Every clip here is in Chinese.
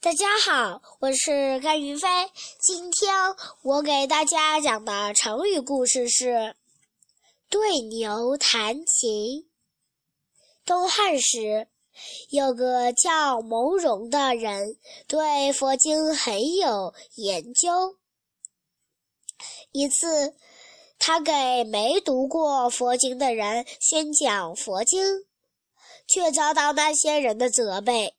大家好，我是甘云飞。今天我给大家讲的成语故事是“对牛弹琴”。东汉时，有个叫牟荣的人，对佛经很有研究。一次，他给没读过佛经的人宣讲佛经，却遭到那些人的责备。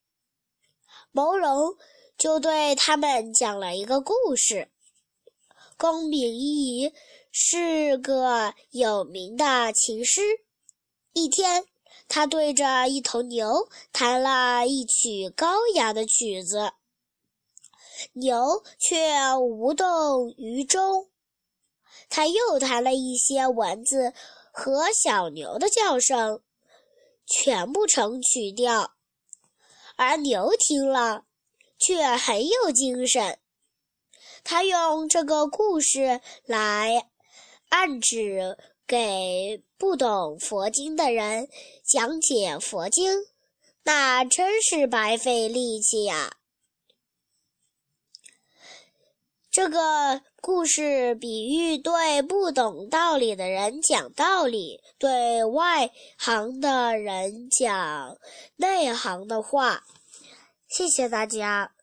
牟荣就对他们讲了一个故事。公明仪是个有名的琴师。一天，他对着一头牛弹了一曲高雅的曲子，牛却无动于衷。他又弹了一些蚊子和小牛的叫声，全不成曲调。而牛听了，却很有精神。他用这个故事来暗指给不懂佛经的人讲解佛经，那真是白费力气呀。这个故事比喻对不懂道理的人讲道理，对外行的人讲内行的话。谢谢大家。